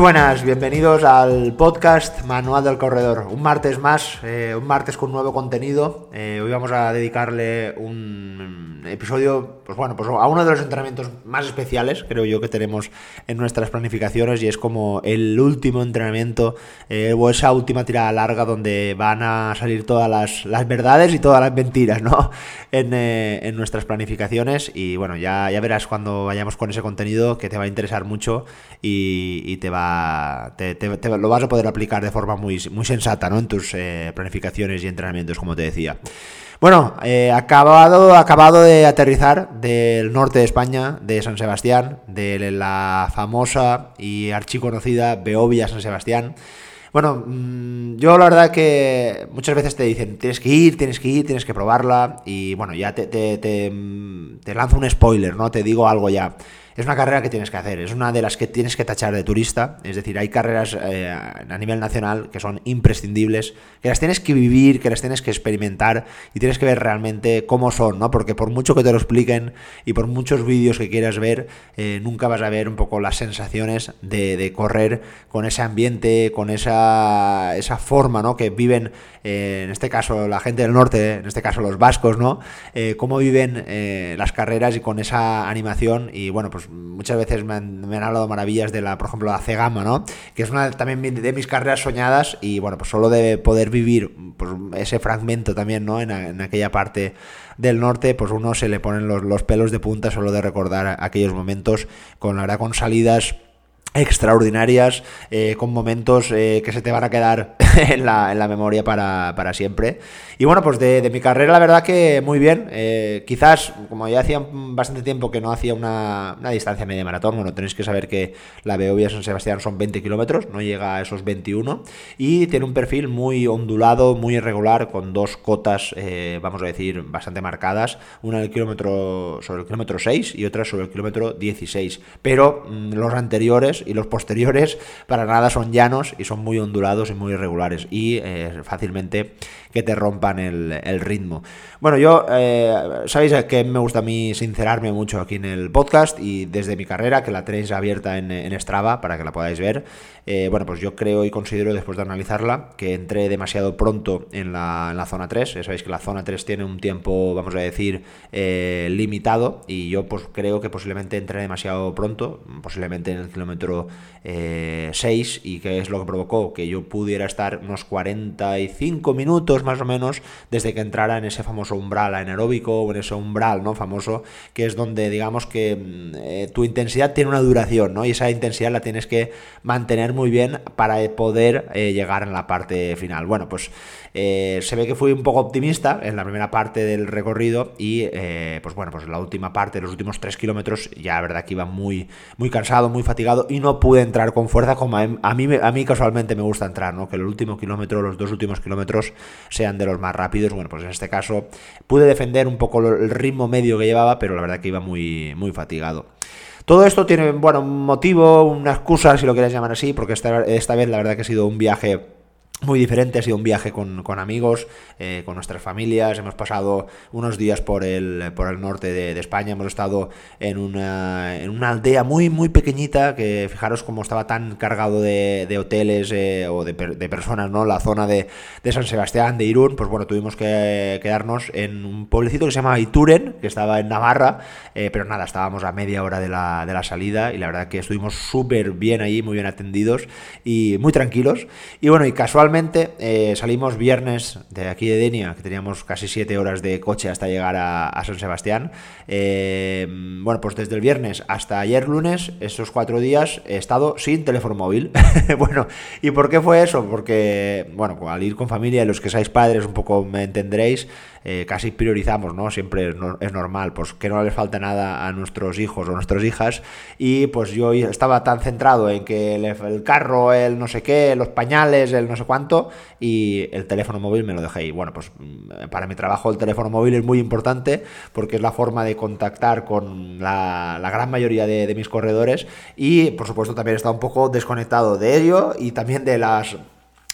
Buenas, bienvenidos al podcast Manual del Corredor. Un martes más, eh, un martes con nuevo contenido. Eh, hoy vamos a dedicarle un episodio, pues bueno, pues a uno de los entrenamientos más especiales, creo yo, que tenemos en nuestras planificaciones y es como el último entrenamiento eh, o esa última tirada larga donde van a salir todas las, las verdades y todas las mentiras, ¿no? En, en, nuestras planificaciones y bueno, ya, ya verás cuando vayamos con ese contenido que te va a interesar mucho y, te va, te, lo vas a poder aplicar de forma muy, muy sensata ¿no? en tus eh, planificaciones y entrenamientos, como te decía. Bueno, eh, acabado, acabado de aterrizar del norte de España, de San Sebastián, de la famosa y archiconocida Beovia San Sebastián. Bueno, mm, yo la verdad que muchas veces te dicen, tienes que ir, tienes que ir, tienes que probarla, y bueno, ya te, te, te, te lanzo un spoiler, ¿no? Te digo algo ya es una carrera que tienes que hacer, es una de las que tienes que tachar de turista, es decir, hay carreras eh, a nivel nacional que son imprescindibles, que las tienes que vivir, que las tienes que experimentar y tienes que ver realmente cómo son, ¿no? Porque por mucho que te lo expliquen y por muchos vídeos que quieras ver, eh, nunca vas a ver un poco las sensaciones de, correr con ese ambiente, con esa, esa forma, ¿no? Que viven, eh, en este caso, la gente del norte, en este caso los vascos, ¿no? cómo viven las carreras y con esa animación y bueno, pues muchas veces me han, hablado maravillas de la, por ejemplo, la C-Gama, ¿no? Que es una también de mis carreras soñadas y bueno, pues solo de poder vivir pues, ese fragmento también, ¿no? En, en, aquella parte del norte, pues uno se le ponen los, los pelos de punta solo de recordar aquellos momentos con la verdad con salidas extraordinarias, eh, con momentos eh, que se te van a quedar en la, en la memoria para, para, siempre. Y bueno, pues de, mi carrera la verdad que muy bien. Eh, quizás, como ya hacía bastante tiempo que no hacía una, una, distancia media maratón, bueno, tenéis que saber que la Beovia San Sebastián son 20 kilómetros, no llega a esos 21, y tiene un perfil muy ondulado, muy irregular, con dos cotas, vamos a decir, bastante marcadas, una en el kilómetro, sobre el kilómetro 6 y otra sobre el kilómetro 16. Pero mm, los anteriores y los posteriores para nada son llanos y son muy ondulados y muy irregulares y eh, fácilmente que te rompan el, ritmo. Bueno, yo, eh, sabéis que me gusta a mí sincerarme mucho aquí en el podcast y desde mi carrera, que la tenéis abierta en, en Strava para que la podáis ver, eh, bueno, pues yo creo y considero después de analizarla que entré demasiado pronto en la, zona 3. Ya sabéis que la zona 3 tiene un tiempo, vamos a decir, eh, limitado y yo pues creo que posiblemente entré demasiado pronto, posiblemente en el kilómetro 6 eh, y que es lo que provocó que yo pudiera estar unos 45 minutos más o menos desde que entrara en ese famoso umbral anaeróbico o en ese umbral no famoso que es donde digamos que mm, tu intensidad tiene una duración ¿no? y esa intensidad la tienes que mantener muy bien para poder eh, llegar en la parte final. Bueno, pues eh, se ve que fui un poco optimista en la primera parte del recorrido y eh, pues bueno, pues la última parte, los últimos tres kilómetros, ya la verdad que iba muy, muy cansado, muy fatigado y no pude entrar con fuerza como a mí, a mí casualmente me gusta entrar, ¿no? Que el último kilómetro, los dos últimos kilómetros sean de los más rápidos. Bueno, pues en este caso pude defender un poco el ritmo medio que llevaba, pero la verdad que iba muy, muy fatigado. Todo esto tiene, bueno, un motivo, una excusa, si lo quieres llamar así, porque esta, esta vez la verdad que ha sido un viaje muy diferente, ha sido un viaje con, amigos, eh, con nuestras familias, hemos pasado unos días por el, por el norte de, España, hemos estado en una, en una aldea muy muy pequeñita, que fijaros cómo estaba tan cargado de, hoteles eh, o de, personas, ¿no? La zona de, San Sebastián, de Irún, pues bueno, tuvimos que quedarnos en un pueblecito que se llama Ituren, que estaba en Navarra, eh, pero nada, estábamos a media hora de la, de la salida y la verdad que estuvimos súper bien allí, muy bien atendidos y muy tranquilos. Y bueno, y casualmente eh, salimos viernes de aquí de Denia, que teníamos casi 7 horas de coche hasta llegar a, San Sebastián. Eh, bueno, pues desde el viernes hasta ayer lunes, esos cuatro días, he estado sin teléfono móvil. bueno, ¿y por qué fue eso? Porque, bueno, al ir con familia, los que seáis padres un poco me entenderéis, eh, casi priorizamos, ¿no? Siempre es normal, pues que no les falta nada a nuestros hijos o nuestras hijas. Y pues yo estaba tan centrado en que el, carro, el no sé qué, los pañales, el no sé cuánto, y el teléfono móvil me lo dejé ahí. Bueno, pues mm, para mi trabajo el teléfono móvil es muy importante porque es la forma de contactar con la, gran mayoría de, de mis corredores y por supuesto también está un poco desconectado de ello y también de las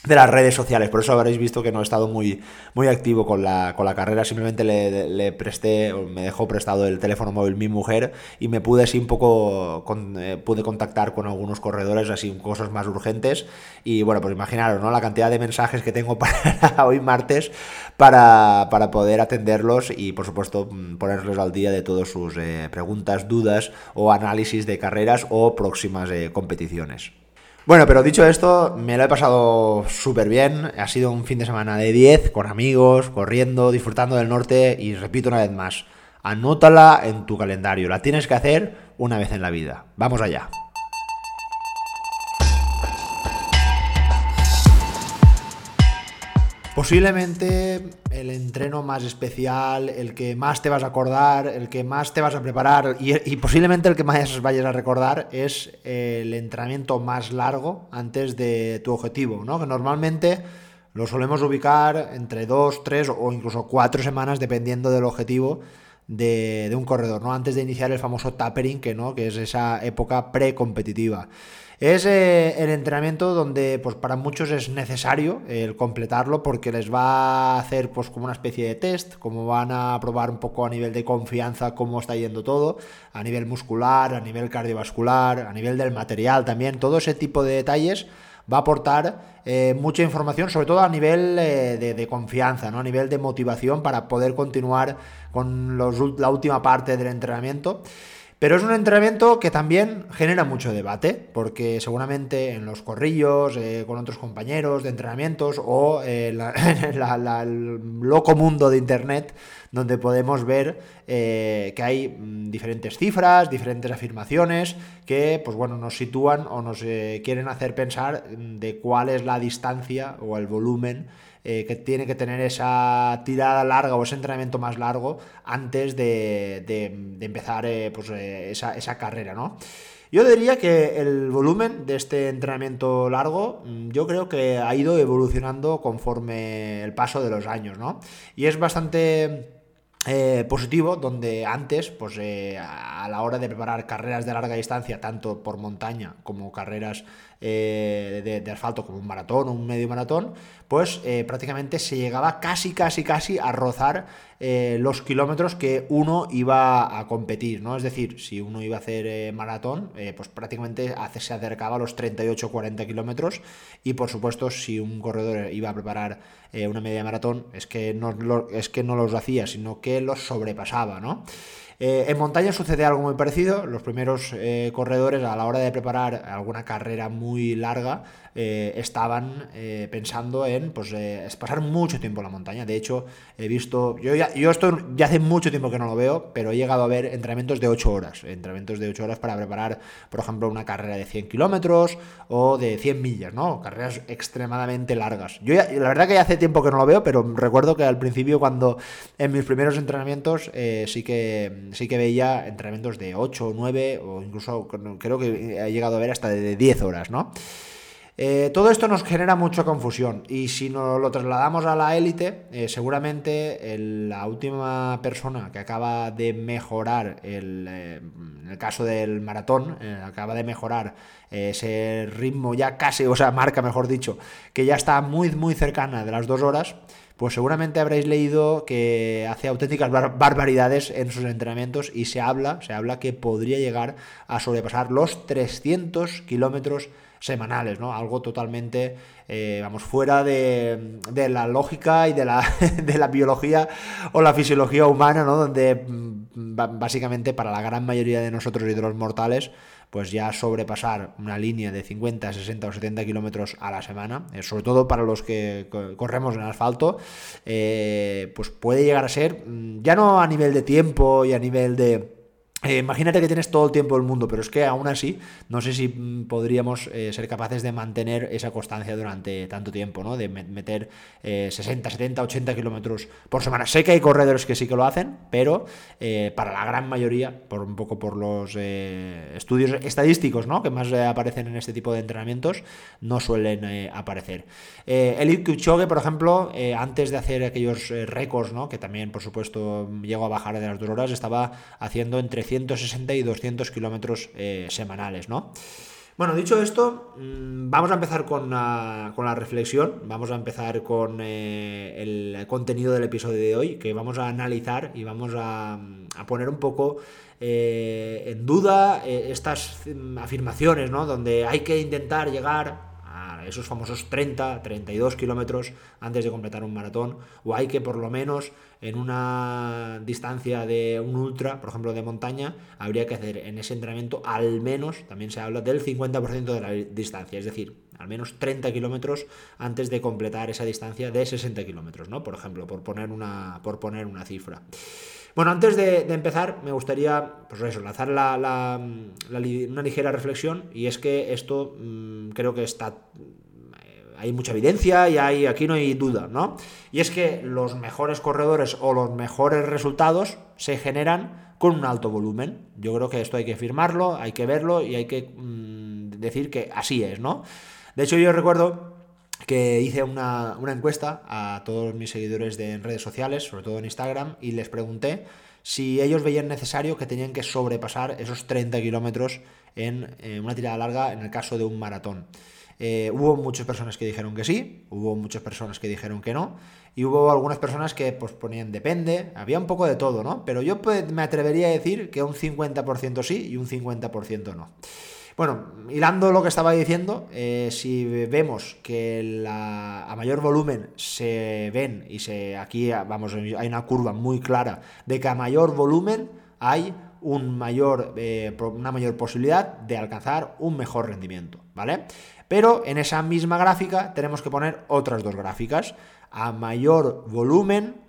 de las redes sociales. Por eso habréis visto que no he estado muy, muy activo con la, con la carrera. Simplemente le, le presté, me dejó prestado el teléfono móvil mi mujer y me pude así un poco, eh, pude contactar con algunos corredores, así cosas más urgentes. Y bueno, pues imaginaros, ¿no? La cantidad de mensajes que tengo para hoy martes para, para poder atenderlos y por supuesto mm, ponerles al día de todas sus eh, preguntas, dudas o análisis de carreras o próximas eh, competiciones. Bueno, pero dicho esto, me lo he pasado súper bien. Ha sido un fin de semana de 10, con amigos, corriendo, disfrutando del norte y repito una vez más, anótala en tu calendario. La tienes que hacer una vez en la vida. Vamos allá. Posiblemente el entreno más especial, el que más te vas a acordar, el que más te vas a preparar y, posiblemente el que más vayas a recordar es el entrenamiento más largo antes de tu objetivo, ¿no? Que normalmente lo solemos ubicar entre dos, tres o incluso cuatro semanas dependiendo del objetivo de, un corredor, ¿no? Antes de iniciar el famoso tapering, que, ¿no? que es esa época precompetitiva. Es eh, el entrenamiento donde pues para muchos es necesario el completarlo porque les va a hacer pues como una especie de test, como van a probar un poco a nivel de confianza cómo está yendo todo, a nivel muscular, a nivel cardiovascular, a nivel del material también, todo ese tipo de detalles va a aportar eh, mucha información, sobre todo a nivel eh, de, confianza, ¿no? a nivel de motivación para poder continuar con la última parte del entrenamiento. Pero es un entrenamiento que también genera mucho debate, porque seguramente en los corrillos, eh, con otros compañeros de entrenamientos o en el loco mundo de Internet, donde podemos ver eh, que hay mm, diferentes cifras, diferentes afirmaciones que pues bueno, nos sitúan o nos eh, quieren hacer pensar de cuál es la distancia o el volumen eh, que tiene que tener esa tirada larga o ese entrenamiento más largo antes de, empezar eh, pues, eh, esa, carrera, ¿no? Yo diría que el volumen de este entrenamiento largo, mm, yo creo que ha ido evolucionando conforme el paso de los años, ¿no? Y es bastante positivo, donde antes, pues a la hora de preparar carreras de larga distancia, tanto por montaña como carreras de, de, asfalto, como un maratón o un medio maratón, pues eh, prácticamente se llegaba casi, casi, casi a rozar eh, los kilómetros que uno iba a competir, ¿no? Es decir, si uno iba a hacer eh, maratón, pues prácticamente se acercaba a los 38-40 kilómetros y por supuesto si un corredor iba a preparar una media maratón, es que, no, es que no los hacía, sino que los sobrepasaba, ¿no? Eh, en montaña sucede algo muy parecido. Los primeros eh, corredores a la hora de preparar alguna carrera muy larga eh, estaban pensando en pues, pasar mucho tiempo en la montaña. De hecho, he visto, yo, ya, yo esto ya hace mucho tiempo que no lo veo, pero he llegado a ver entrenamientos de 8 horas. Entrenamientos de 8 horas para preparar, por ejemplo, una carrera de 100 kilómetros o de 100 millas, ¿no? Carreras extremadamente largas. Yo la verdad que ya hace tiempo que no lo veo, pero recuerdo que al principio cuando en mis primeros entrenamientos sí que sí que veía entrenamientos de 8 o 9 o incluso creo que ha llegado a ver hasta de 10 horas, ¿no? Eh, todo esto nos genera mucha confusión y si nos lo trasladamos a la élite, eh, seguramente la última persona que acaba de mejorar, el, eh, en el caso del maratón, acaba de mejorar ese ritmo ya casi, o sea, marca mejor dicho, que ya está muy, muy cercana de las dos horas, pues seguramente habréis leído que hace auténticas barbaridades en sus entrenamientos y se habla, se habla que podría llegar a sobrepasar los 300 kilómetros semanales, ¿no? Algo totalmente, eh, vamos, fuera de, la lógica y de la, de la biología o la fisiología humana, ¿no? Donde mm, básicamente para la gran mayoría de nosotros y de los mortales, pues ya sobrepasar una línea de 50, 60 o 70 kilómetros a la semana, eh, sobre todo para los que corremos en asfalto, eh, pues puede llegar a ser, mm, ya no a nivel de tiempo y a nivel de eh, imagínate que tienes todo el tiempo del mundo, pero es que aún así no sé si mm, podríamos eh, ser capaces de mantener esa constancia durante tanto tiempo, ¿no? De meter 60, 70, 80 kilómetros por semana. Sé que hay corredores que sí que lo hacen, pero eh, para la gran mayoría, por un poco por los estudios estadísticos, ¿no? Que más aparecen en este tipo de entrenamientos, no suelen aparecer. el Kipchoge, por ejemplo, antes de hacer aquellos récords, ¿no? Que también, por supuesto, llegó a bajar de las dos horas, estaba haciendo entre 160 y 200 kilómetros eh, semanales, ¿no? Bueno, dicho esto, mm, vamos a empezar con la, reflexión, vamos a empezar con eh, el contenido del episodio de hoy, que vamos a analizar y vamos a, poner un poco eh, en duda estas mm, afirmaciones, ¿no? Donde hay que intentar llegar esos famosos 30, 32 kilómetros antes de completar un maratón, o hay que por lo menos en una distancia de un ultra, por ejemplo de montaña, habría que hacer en ese entrenamiento al menos, también se habla del 50% de la distancia, es decir, al menos 30 kilómetros antes de completar esa distancia de 60 kilómetros, ¿no? Por ejemplo, por poner una, por poner una cifra. Bueno, antes de, empezar, me gustaría, pues eso, lanzar la, una ligera reflexión, y es que esto mm, creo que está eh, hay mucha evidencia y hay, aquí no hay duda, ¿no? Y es que los mejores corredores o los mejores resultados se generan con un alto volumen. Yo creo que esto hay que firmarlo, hay que verlo y hay que mm, decir que así es, ¿no? De hecho, yo recuerdo que hice una, encuesta a todos mis seguidores de redes sociales, sobre todo en Instagram, y les pregunté si ellos veían necesario que tenían que sobrepasar esos 30 kilómetros en, una tirada larga en el caso de un maratón. Eh, hubo muchas personas que dijeron que sí, hubo muchas personas que dijeron que no, y hubo algunas personas que pues ponían depende, había un poco de todo, ¿no? Pero yo pues, me atrevería a decir que un 50% sí y un 50% no. Bueno, hilando lo que estaba diciendo, eh, si vemos que a mayor volumen se ven y se aquí vamos hay una curva muy clara de que a mayor volumen hay eh, una mayor posibilidad de alcanzar un mejor rendimiento, ¿vale? Pero en esa misma gráfica tenemos que poner otras dos gráficas. A mayor volumen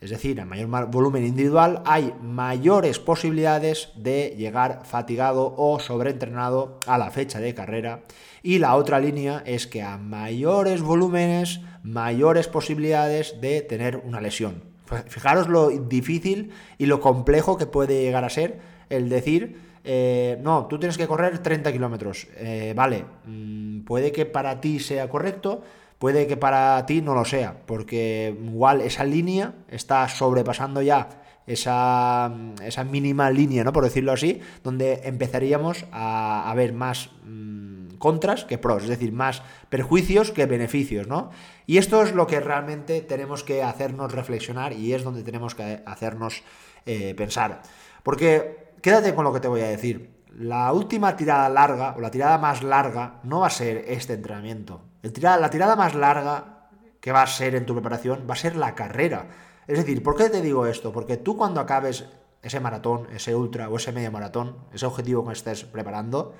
es decir, a mayor volumen individual hay mayores posibilidades de llegar fatigado o sobreentrenado a la fecha de carrera. Y la otra línea es que a mayores volúmenes, mayores posibilidades de tener una lesión. Fijaros lo difícil y lo complejo que puede llegar a ser el decir, eh, no, tú tienes que correr 30 kilómetros. Eh, vale, mm, puede que para ti sea correcto, Puede que para ti no lo sea, porque igual esa línea está sobrepasando ya esa, esa mínima línea, ¿no? Por decirlo así, donde empezaríamos a, ver más mm, contras que pros, es decir, más perjuicios que beneficios, ¿no? Y esto es lo que realmente tenemos que hacernos reflexionar y es donde tenemos que hacernos eh, pensar. Porque quédate con lo que te voy a decir. La última tirada larga o la tirada más larga no va a ser este entrenamiento la tirada más larga que va a ser en tu preparación va a ser la carrera. Es decir, ¿por qué te digo esto? Porque tú cuando acabes ese maratón, ese ultra o ese medio maratón, ese objetivo que estés preparando,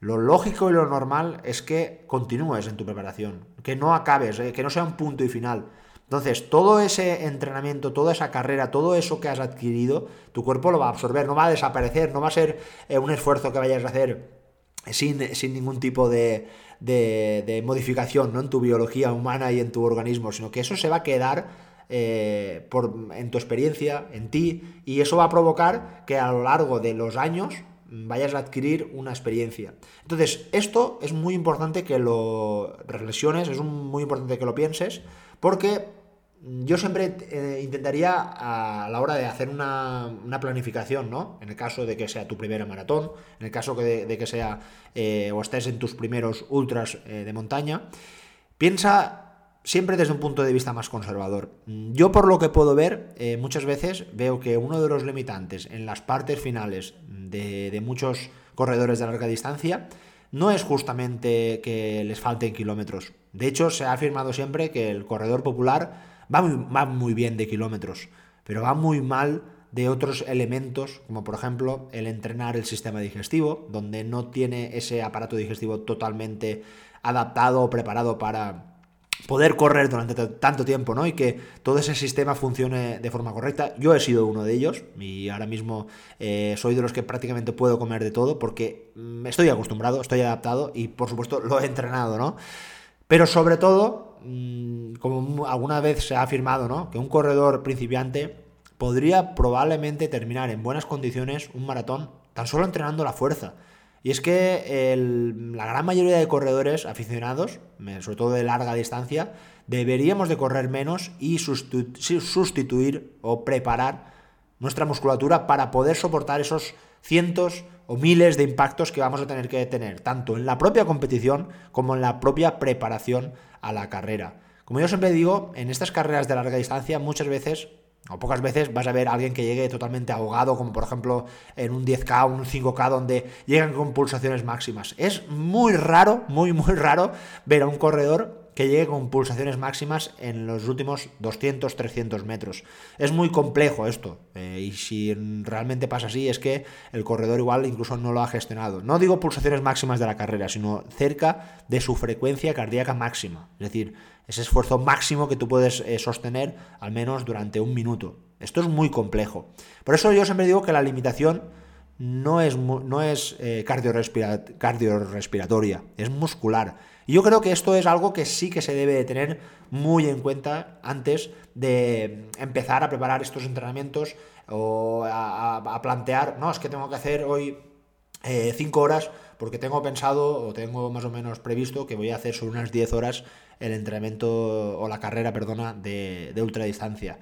lo lógico y lo normal es que continúes en tu preparación, que no acabes, eh, que no sea un punto y final. Entonces, todo ese entrenamiento, toda esa carrera, todo eso que has adquirido, tu cuerpo lo va a absorber, no va a desaparecer, no va a ser eh, un esfuerzo que vayas a hacer sin, sin ningún tipo de, de, modificación ¿no? en tu biología humana y en tu organismo, sino que eso se va a quedar eh, por, en tu experiencia, en ti, y eso va a provocar que a lo largo de los años vayas a adquirir una experiencia. Entonces, esto es muy importante que lo reflexiones, es muy importante que lo pienses, porque yo siempre eh, intentaría a la hora de hacer una, planificación, ¿no? En el caso de que sea tu primera maratón, en el caso de, que sea eh, o estés en tus primeros ultras eh, de montaña, piensa siempre desde un punto de vista más conservador. Yo por lo que puedo ver, muchas veces veo que uno de los limitantes en las partes finales de, de muchos corredores de larga distancia no es justamente que les falten kilómetros. De hecho, se ha afirmado siempre que el corredor popular va muy, bien de kilómetros, pero va muy mal de otros elementos, como por ejemplo el entrenar el sistema digestivo, donde no tiene ese aparato digestivo totalmente adaptado o preparado para poder correr durante tanto tiempo, ¿no? Y que todo ese sistema funcione de forma correcta. Yo he sido uno de ellos y ahora mismo eh, soy de los que prácticamente puedo comer de todo porque me estoy acostumbrado, estoy adaptado y por supuesto lo he entrenado, ¿no? Pero sobre todo Mm, como alguna vez se ha afirmado, ¿no? Que un corredor principiante podría probablemente terminar en buenas condiciones un maratón tan solo entrenando la fuerza. Y es que la gran mayoría de corredores aficionados, sobre todo de larga distancia, deberíamos de correr menos y sustituir o preparar nuestra musculatura para poder soportar esos cientos o miles de impactos que vamos a tener que tener, tanto en la propia competición como en la propia preparación a la carrera. Como yo siempre digo, en estas carreras de larga distancia muchas veces o pocas veces vas a ver a alguien que llegue totalmente ahogado, como por ejemplo en un 10K o un 5K, donde llegan con pulsaciones máximas. Es muy raro, muy, muy raro ver a un corredor que llegue con pulsaciones máximas en los últimos 200, 300 metros. Es muy complejo esto, eh, y si realmente pasa así es que el corredor igual incluso no lo ha gestionado. No digo pulsaciones máximas de la carrera, sino cerca de su frecuencia cardíaca máxima. Es decir, ese esfuerzo máximo que tú puedes eh, sostener al menos durante un minuto. Esto es muy complejo. Por eso yo siempre digo que la limitación no es, no es eh, cardiorrespiratoria, es muscular. Y yo creo que esto es algo que sí que se debe de tener muy en cuenta antes de empezar a preparar estos entrenamientos o a, plantear, no, es que tengo que hacer hoy 5 eh, horas porque tengo pensado o tengo más o menos previsto que voy a hacer sobre unas 10 horas el entrenamiento o la carrera, perdona, de, de ultradistancia.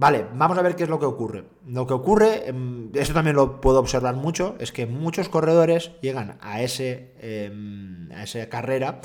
Vale, vamos a ver qué es lo que ocurre. Lo que ocurre, em, eso también lo puedo observar mucho, es que muchos corredores llegan a, ese, em, a esa carrera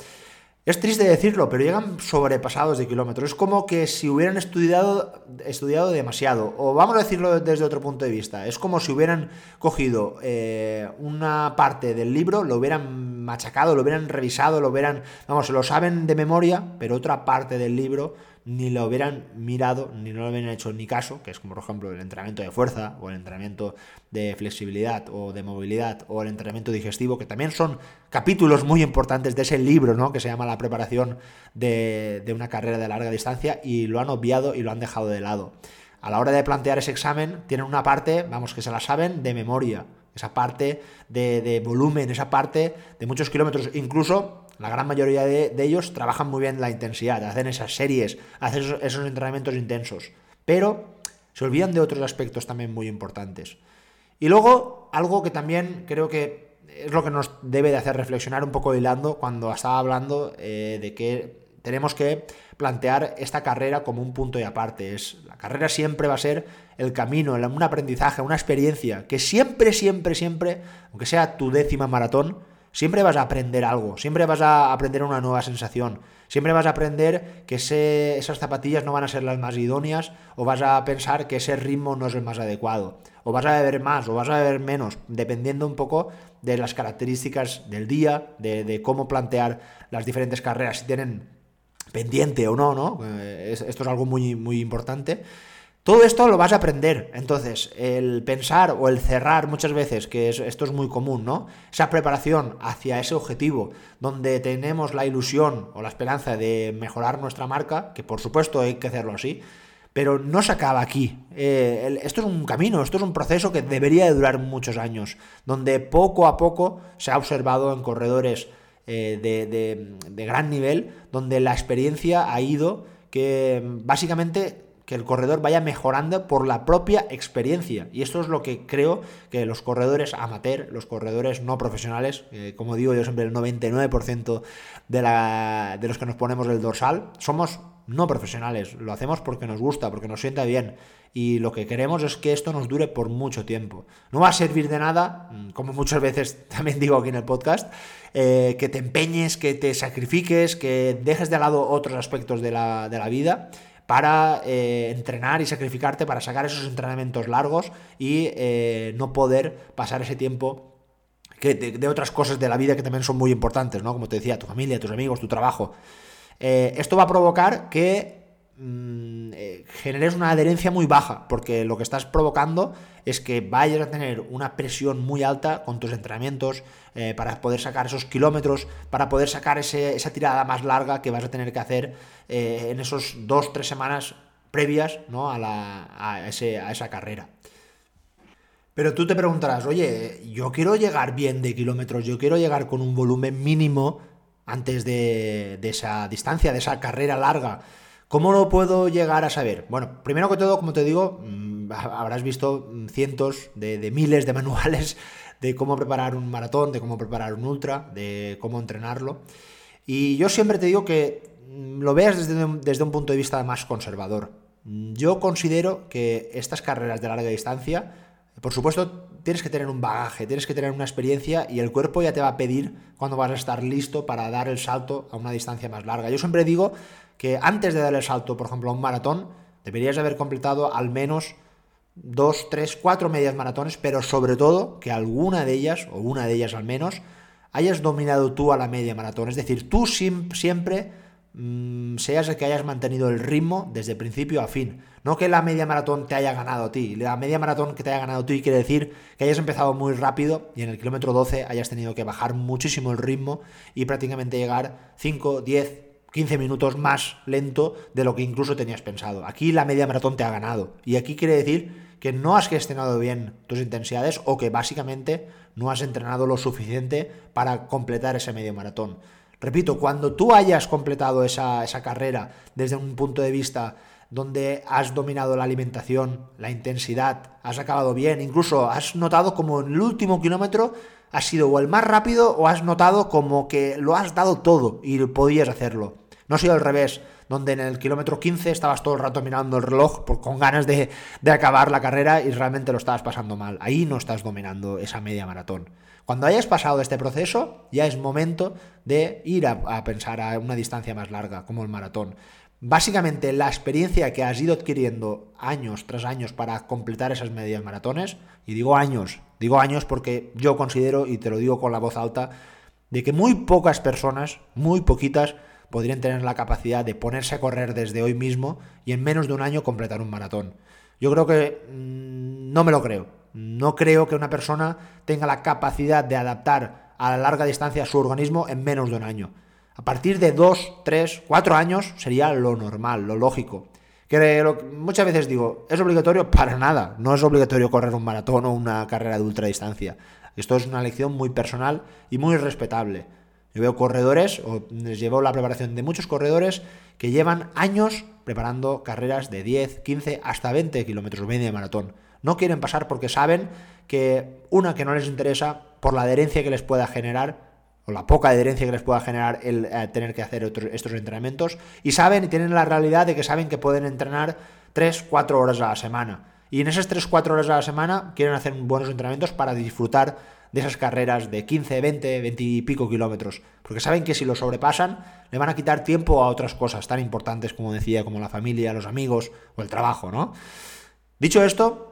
es triste decirlo, pero llegan sobrepasados de kilómetros. Es como que si hubieran estudiado, estudiado demasiado. O vamos a decirlo desde otro punto de vista. Es como si hubieran cogido eh, una parte del libro, lo hubieran machacado, lo hubieran revisado, lo hubieran... Vamos, lo saben de memoria, pero otra parte del libro ni lo hubieran mirado, ni no lo hubieran hecho ni caso, que es como por ejemplo el entrenamiento de fuerza, o el entrenamiento de flexibilidad, o de movilidad, o el entrenamiento digestivo, que también son capítulos muy importantes de ese libro, ¿no? Que se llama La preparación de, de una carrera de larga distancia, y lo han obviado y lo han dejado de lado. A la hora de plantear ese examen, tienen una parte, vamos, que se la saben de memoria, esa parte de, de volumen, esa parte de muchos kilómetros, incluso la gran mayoría de, ellos trabajan muy bien la intensidad, hacen esas series, hacen esos, entrenamientos intensos, pero se olvidan de otros aspectos también muy importantes. Y luego, algo que también creo que es lo que nos debe de hacer reflexionar un poco hilando cuando estaba hablando eh, de que tenemos que plantear esta carrera como un punto y aparte. Es, la carrera siempre va a ser el camino, un aprendizaje, una experiencia que siempre, siempre, siempre, aunque sea tu décima maratón, siempre vas a aprender algo, siempre vas a aprender una nueva sensación, siempre vas a aprender que esas zapatillas no van a ser las más idóneas o vas a pensar que ese ritmo no es el más adecuado, o vas a beber más o vas a beber menos, dependiendo un poco de las características del día, de, cómo plantear las diferentes carreras, si tienen pendiente o no, ¿no? Eh, esto es algo muy, muy importante. Todo esto lo vas a aprender. Entonces, el pensar o el cerrar muchas veces, que esto es muy común, ¿no? Esa preparación hacia ese objetivo, donde tenemos la ilusión o la esperanza de mejorar nuestra marca, que por supuesto hay que hacerlo así, pero no se acaba aquí. Eh, esto es un camino, esto es un proceso que debería de durar muchos años, donde poco a poco se ha observado en corredores eh, de gran nivel, donde la experiencia ha ido que básicamente que el corredor vaya mejorando por la propia experiencia. Y esto es lo que creo que los corredores amateur, los corredores no profesionales, eh, como digo yo siempre, el 99% de, la, de los que nos ponemos el dorsal, somos no profesionales. Lo hacemos porque nos gusta, porque nos sienta bien. Y lo que queremos es que esto nos dure por mucho tiempo. No va a servir de nada, mm, como muchas veces también digo aquí en el podcast, eh, que te empeñes, que te sacrifiques, que dejes de lado otros aspectos de la, de la vida para eh, entrenar y sacrificarte para sacar esos entrenamientos largos y eh, no poder pasar ese tiempo que de, otras cosas de la vida que también son muy importantes, ¿no? Como te decía, tu familia, tus amigos, tu trabajo. Eh, esto va a provocar que mm, generes una adherencia muy baja, porque lo que estás provocando es que vayas a tener una presión muy alta con tus entrenamientos para poder sacar esos kilómetros, para poder sacar esa tirada más larga que vas a tener que hacer eh, en esos dos, tres semanas previas ¿no? a, la, a, ese, a esa carrera. Pero tú te preguntarás, oye, yo quiero llegar bien de kilómetros, yo quiero llegar con un volumen mínimo antes de, de, esa distancia, de esa carrera larga. ¿Cómo lo puedo llegar a saber? Bueno, primero que todo, como te digo, mm, habrás visto cientos de, miles de manuales de cómo preparar un maratón, de cómo preparar un ultra, de cómo entrenarlo. Y yo siempre te digo que Mm, lo veas desde un, desde un punto de vista más conservador. Mm, yo considero que estas carreras de larga distancia por supuesto, tienes que tener un bagaje, tienes que tener una experiencia y el cuerpo ya te va a pedir cuando vas a estar listo para dar el salto a una distancia más larga. Yo siempre digo que antes de dar el salto, por ejemplo, a un maratón, deberías haber completado al menos dos, tres, cuatro medias maratones, pero sobre todo que alguna de ellas, o una de ellas al menos, hayas dominado tú a la media maratón. Es decir, tú siempre Mm, seas el que hayas mantenido el ritmo desde principio a fin. No que la media maratón te haya ganado a ti. La media maratón que te haya ganado a ti quiere decir que hayas empezado muy rápido y en el kilómetro 12 hayas tenido que bajar muchísimo el ritmo y prácticamente llegar 5, 10, 15 minutos más lento de lo que incluso tenías pensado. Aquí la media maratón te ha ganado. Y aquí quiere decir que no has gestionado bien tus intensidades o que básicamente no has entrenado lo suficiente para completar ese medio maratón. Repito, cuando tú hayas completado esa, carrera desde un punto de vista donde has dominado la alimentación, la intensidad, has acabado bien, incluso has notado como en el último kilómetro has sido o el más rápido o has notado como que lo has dado todo y podías hacerlo. No ha sido al revés, donde en el kilómetro 15 estabas todo el rato mirando el reloj por, con ganas de, de acabar la carrera y realmente lo estabas pasando mal. Ahí no estás dominando esa media maratón. Cuando hayas pasado este proceso, ya es momento de ir a, pensar a una distancia más larga, como el maratón. Básicamente, la experiencia que has ido adquiriendo años tras años para completar esas medias maratones, y digo años, digo años porque yo considero, y te lo digo con la voz alta, de que muy pocas personas, muy poquitas, podrían tener la capacidad de ponerse a correr desde hoy mismo y en menos de un año completar un maratón. Yo creo que mm, no me lo creo. No creo que una persona tenga la capacidad de adaptar a la larga distancia su organismo en menos de un año. A partir de dos, tres, cuatro años sería lo normal, lo lógico. Que muchas veces digo, ¿es obligatorio? Para nada. No es obligatorio correr un maratón o una carrera de ultradistancia. Esto es una lección muy personal y muy respetable. Yo veo corredores, o les llevo la preparación de muchos corredores que llevan años preparando carreras de 10, 15, hasta 20 kilómetros media de maratón. No quieren pasar porque saben que una que no les interesa por la adherencia que les pueda generar o la poca adherencia que les pueda generar el eh, tener que hacer estos entrenamientos y saben y tienen la realidad de que saben que pueden entrenar 3, 4 horas a la semana. Y en esas 3, 4 horas a la semana quieren hacer buenos entrenamientos para disfrutar de esas carreras de 15, 20, 20 y pico kilómetros. Porque saben que si lo sobrepasan, le van a quitar tiempo a otras cosas tan importantes como decía, como la familia, los amigos o el trabajo, ¿no? Dicho esto,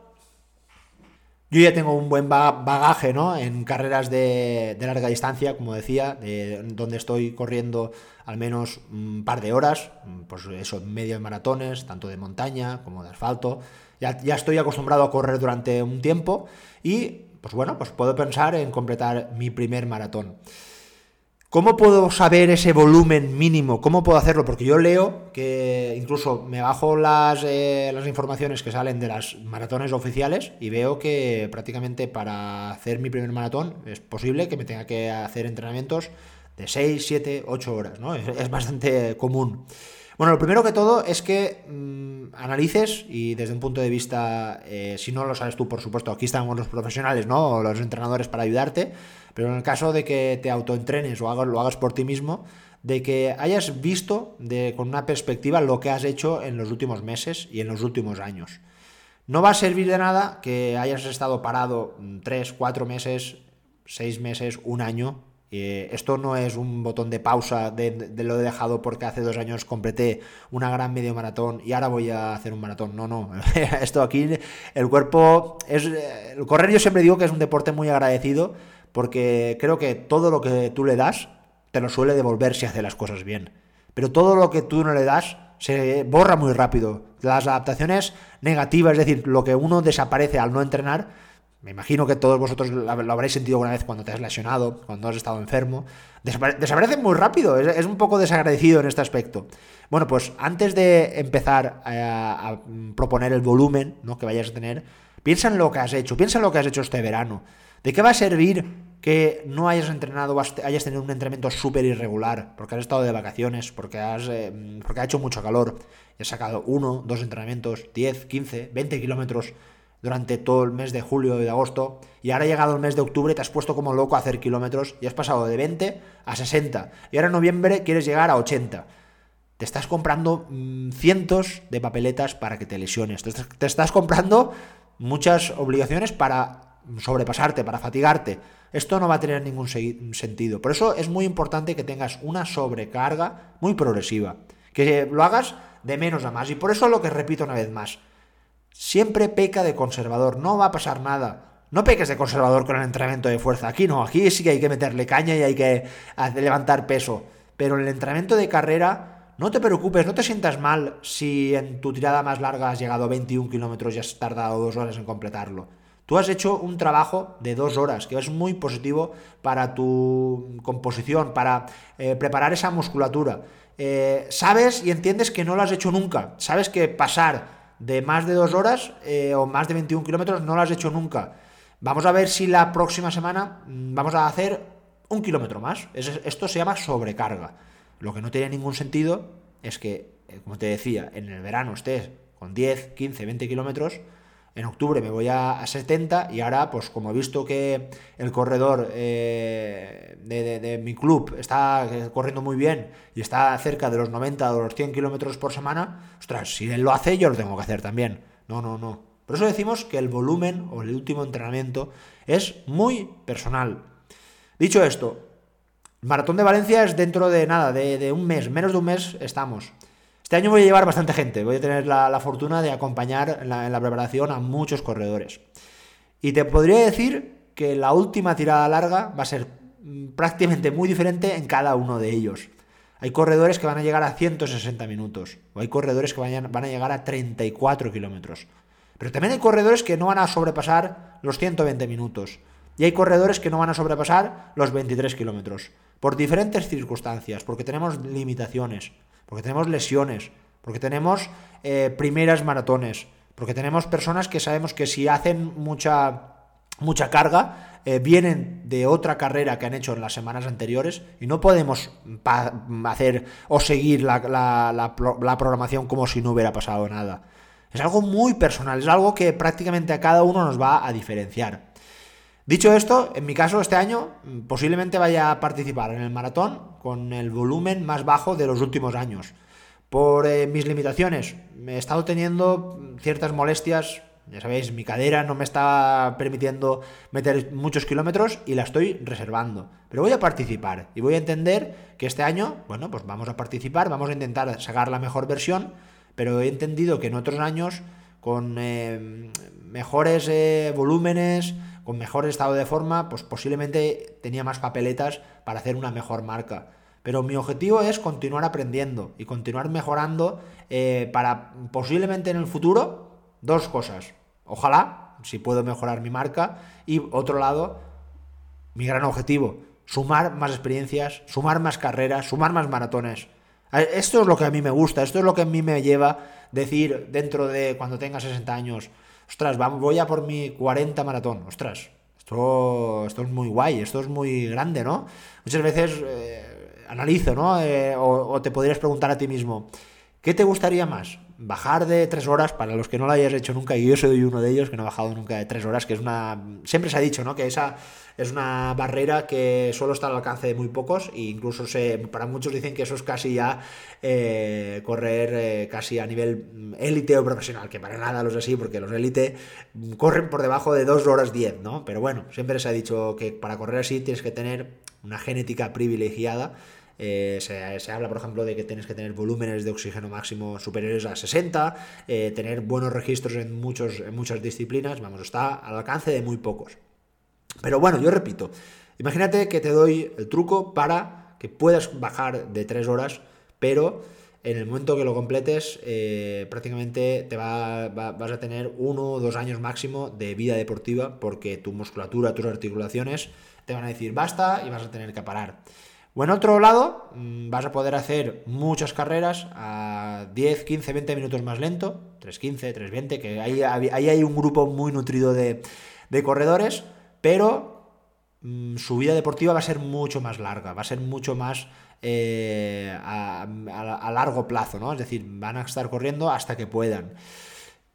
yo ya tengo un buen bagaje ¿no? en carreras de, larga distancia, como decía, donde estoy corriendo al menos un par de horas, pues eso, medios maratones, tanto de montaña como de asfalto. Ya, ya estoy acostumbrado a correr durante un tiempo y, pues bueno, pues puedo pensar en completar mi primer maratón. ¿Cómo puedo saber ese volumen mínimo? ¿Cómo puedo hacerlo? Porque yo leo que incluso me bajo las, eh, las informaciones que salen de las maratones oficiales y veo que prácticamente para hacer mi primer maratón es posible que me tenga que hacer entrenamientos de 6, 7, 8 horas, ¿no? Es, bastante común. Bueno, lo primero que todo es que mm, analices y desde un punto de vista, eh, si no lo sabes tú, por supuesto, aquí estamos los profesionales, ¿no? Los entrenadores para ayudarte pero en el caso de que te autoentrenes o lo hagas por ti mismo, de que hayas visto de, con una perspectiva lo que has hecho en los últimos meses y en los últimos años. No va a servir de nada que hayas estado parado 3, 4 meses, 6 meses, un año. esto no es un botón de pausa de, de, lo he dejado porque hace dos años completé una gran medio maratón y ahora voy a hacer un maratón. No, no. Esto aquí, el cuerpo es. El correr yo siempre digo que es un deporte muy agradecido porque creo que todo lo que tú le das te lo suele devolver si hace las cosas bien. Pero todo lo que tú no le das se borra muy rápido. Las adaptaciones negativas, es decir, lo que uno desaparece al no entrenar, me imagino que todos vosotros lo habréis sentido alguna vez cuando te has lesionado, cuando has estado enfermo, desaparecen muy rápido, es, un poco desagradecido en este aspecto. Bueno, pues antes de empezar a, a proponer el volumen ¿no? que vayas a tener, piensa en lo que has hecho, piensa en lo que has hecho este verano. ¿De qué va a servir que no hayas entrenado, hayas tenido un entrenamiento súper irregular, porque has estado de vacaciones, porque, has, eh, porque ha hecho mucho calor, y has sacado uno, dos entrenamientos, 10, 15, 20 kilómetros durante todo el mes de julio y de agosto, y ahora ha llegado el mes de octubre, te has puesto como loco a hacer kilómetros y has pasado de 20 a 60, y ahora en noviembre quieres llegar a 80. Te estás comprando mm, cientos de papeletas para que te lesiones. te estás comprando muchas obligaciones para sobrepasarte, para fatigarte. Esto no va a tener ningún sentido. Por eso es muy importante que tengas una sobrecarga muy progresiva. Que lo hagas de menos a más. Y por eso lo que repito una vez más. Siempre peca de conservador. No va a pasar nada. No peques de conservador con el entrenamiento de fuerza. Aquí no. Aquí sí que hay que meterle caña y hay que levantar peso. Pero en el entrenamiento de carrera, no te preocupes, no te sientas mal si en tu tirada más larga has llegado a 21 kilómetros y has tardado dos horas en completarlo. Tú has hecho un trabajo de dos horas, que es muy positivo para tu composición, para eh, preparar esa musculatura. Eh, sabes y entiendes que no lo has hecho nunca. Sabes que pasar de más de dos horas eh, o más de 21 kilómetros no lo has hecho nunca. Vamos a ver si la próxima semana mm, vamos a hacer un kilómetro más. Esto se llama sobrecarga. Lo que no tiene ningún sentido es que, como te decía, en el verano estés con 10, 15, 20 kilómetros en octubre me voy a, 70 y ahora, pues como he visto que el corredor eh, de, mi club está corriendo muy bien y está cerca de los 90 o los 100 kilómetros por semana, ostras, si él lo hace, yo lo tengo que hacer también. No, no, no. Por eso decimos que el volumen o el último entrenamiento es muy personal. Dicho esto, el maratón de Valencia es dentro de nada, de, de un mes, menos de un mes estamos. Este año voy a llevar bastante gente, voy a tener la, fortuna de acompañar en la, preparación a muchos corredores. Y te podría decir que la última tirada larga va a ser mm, prácticamente muy diferente en cada uno de ellos. Hay corredores que van a llegar a 160 minutos, o hay corredores que van a llegar a 34 kilómetros. Pero también hay corredores que no van a sobrepasar los 120 minutos. Y hay corredores que no van a sobrepasar los 23 kilómetros. Por diferentes circunstancias, porque tenemos limitaciones porque tenemos lesiones, porque tenemos eh, primeras maratones, porque tenemos personas que sabemos que si hacen mucha, mucha carga, eh, vienen de otra carrera que han hecho en las semanas anteriores y no podemos hacer o seguir la, la, programación como si no hubiera pasado nada. Es algo muy personal, es algo que prácticamente a cada uno nos va a diferenciar. Dicho esto, en mi caso este año mm, posiblemente vaya a participar en el maratón con el volumen más bajo de los últimos años. Por eh, mis limitaciones, he estado teniendo ciertas molestias, ya sabéis, mi cadera no me está permitiendo meter muchos kilómetros y la estoy reservando. Pero voy a participar y voy a entender que este año, bueno, pues vamos a participar, vamos a intentar sacar la mejor versión, pero he entendido que en otros años, con eh, mejores eh, volúmenes, con mejor estado de forma, pues posiblemente tenía más papeletas para hacer una mejor marca. Pero mi objetivo es continuar aprendiendo y continuar mejorando eh, para posiblemente en el futuro dos cosas. Ojalá, si puedo mejorar mi marca. Y otro lado, mi gran objetivo, sumar más experiencias, sumar más carreras, sumar más maratones. Esto es lo que a mí me gusta, esto es lo que a mí me lleva decir dentro de cuando tenga 60 años, ostras, voy a por mi 40 maratón, ostras, esto, esto es muy guay, esto es muy grande, ¿no? Muchas veces eh, analizo, ¿no? Eh, o, te podrías preguntar a ti mismo, ¿qué te gustaría más? Bajar de tres horas, para los que no lo hayas hecho nunca, y yo soy uno de ellos que no he bajado nunca de tres horas, que es una... Siempre se ha dicho, ¿no? Que esa es una barrera que solo está al alcance de muy pocos e incluso se, para muchos dicen que eso es casi ya eh, correr eh, casi a nivel mm, élite o profesional, que para nada lo es así porque los élite corren por debajo de 2 horas 10, ¿no? Pero bueno, siempre se ha dicho que para correr así tienes que tener una genética privilegiada. Eh, se, habla, por ejemplo, de que tienes que tener volúmenes de oxígeno máximo superiores a 60, tener buenos registros en, muchos, en muchas disciplinas, vamos, está al alcance de muy pocos. Pero bueno, yo repito, imagínate que te doy el truco para que puedas bajar de 3 horas, pero en el momento que lo completes, eh, prácticamente te va, vas a tener uno o dos años máximo de vida deportiva porque tu musculatura, tus articulaciones te van a decir basta y vas a tener que parar. O en otro lado, mm, vas a poder hacer muchas carreras a 10, 15, 20 minutos más lento, 3.15, 3.20, que ahí, ahí hay un grupo muy nutrido de, de corredores pero mm, su vida deportiva va a ser mucho más larga, va a ser mucho más eh, a, largo plazo, ¿no? Es decir, van a estar corriendo hasta que puedan.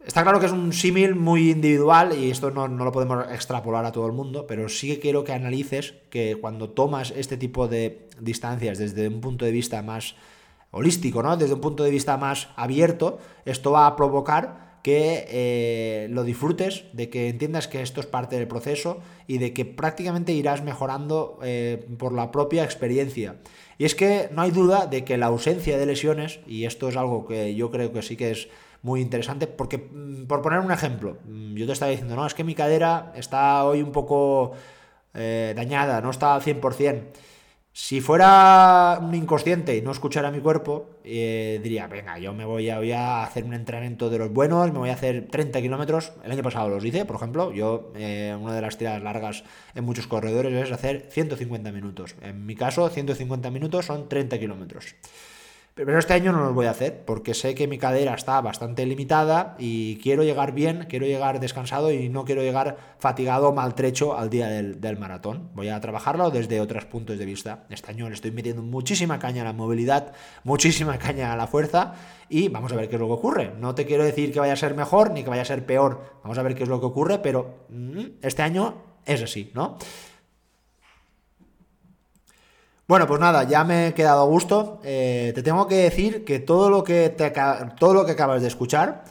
Está claro que es un símil muy individual y esto no, no, lo podemos extrapolar a todo el mundo, pero sí que quiero que analices que cuando tomas este tipo de distancias desde un punto de vista más holístico, ¿no? Desde un punto de vista más abierto, esto va a provocar que eh, lo disfrutes, de que entiendas que esto es parte del proceso y de que prácticamente irás mejorando eh, por la propia experiencia. Y es que no hay duda de que la ausencia de lesiones, y esto es algo que yo creo que sí que es muy interesante, porque mm, por poner un ejemplo, mm, yo te estaba diciendo, no, es que mi cadera está hoy un poco eh, dañada, no está al 100%. Si fuera un inconsciente y no escuchara mi cuerpo, eh, diría, venga, yo me voy a, hacer un entrenamiento de los buenos, me voy a hacer 30 kilómetros. El año pasado los hice, por ejemplo, yo eh, una de las tiradas largas en muchos corredores es hacer 150 minutos. En mi caso, 150 minutos son 30 kilómetros. Pero este año no lo voy a hacer porque sé que mi cadera está bastante limitada y quiero llegar bien, quiero llegar descansado y no quiero llegar fatigado maltrecho al día del, maratón. Voy a trabajarlo desde otros puntos de vista. Este año le estoy metiendo muchísima caña a la movilidad, muchísima caña a la fuerza y vamos a ver qué es lo que ocurre. No te quiero decir que vaya a ser mejor ni que vaya a ser peor. Vamos a ver qué es lo que ocurre, pero mm, este año es así, ¿no? Bueno, pues nada, ya me he quedado a gusto. Eh, te tengo que decir que todo lo que, todo lo que acabas de escuchar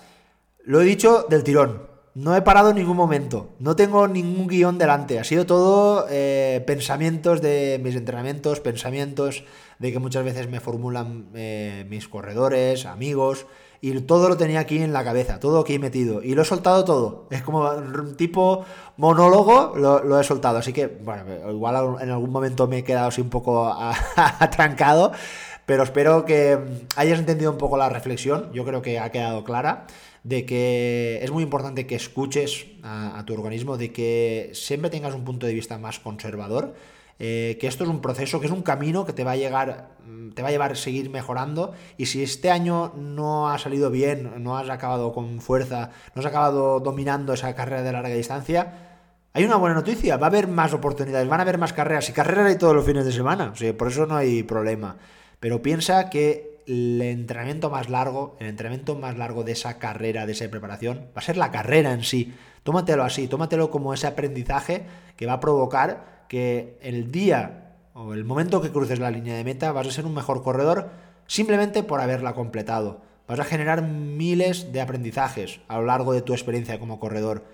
lo he dicho del tirón. No he parado en ningún momento. No tengo ningún guion delante. Ha sido todo eh, pensamientos de mis entrenamientos, pensamientos de que muchas veces me formulan eh, mis corredores, amigos y todo lo tenía aquí en la cabeza, todo aquí metido. Y lo he soltado todo. Es como un tipo monólogo, lo, he soltado. Así que, bueno, igual en algún momento me he quedado así un poco atrancado. Pero espero que hayas entendido un poco la reflexión. Yo creo que ha quedado clara de que es muy importante que escuches a tu organismo, de que siempre tengas un punto de vista más conservador eh, que esto es un proceso, que es un camino que te va a llegar, mm, te va a llevar a seguir mejorando. Y si este año no ha salido bien, no has acabado con fuerza, no has acabado dominando esa carrera de larga distancia, hay una buena noticia, va a haber más oportunidades, van a haber más carreras y carreras hay todos los fines de semana, por eso no hay problema. Pero piensa que el entrenamiento más largo, el entrenamiento más largo de esa carrera, de esa preparación, va a ser la carrera en sí. Tómatelo así, tómatelo como ese aprendizaje que va a provocar que el día o el momento que cruces la línea de meta vas a ser un mejor corredor simplemente por haberla completado. Vas a generar miles de aprendizajes a lo largo de tu experiencia como corredor.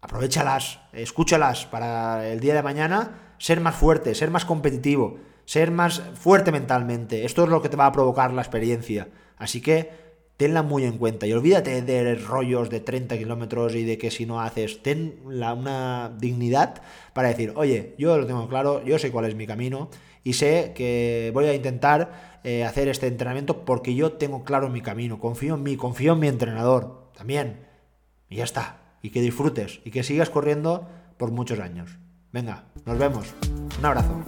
Aprovechalas, escúchalas para el día de mañana ser más fuerte, ser más competitivo, ser más fuerte mentalmente. Esto es lo que te va a provocar la experiencia. Así que tenla muy en cuenta y olvídate de rollos de 30 kilómetros y de que si no haces, ten la, una dignidad para decir, oye, yo lo tengo claro, yo sé cuál es mi camino y sé que voy a intentar eh, hacer este entrenamiento porque yo tengo claro mi camino, confío en mí, confío en mi entrenador también. Y ya está. Y que disfrutes y que sigas corriendo por muchos años. Venga, nos vemos. Un abrazo.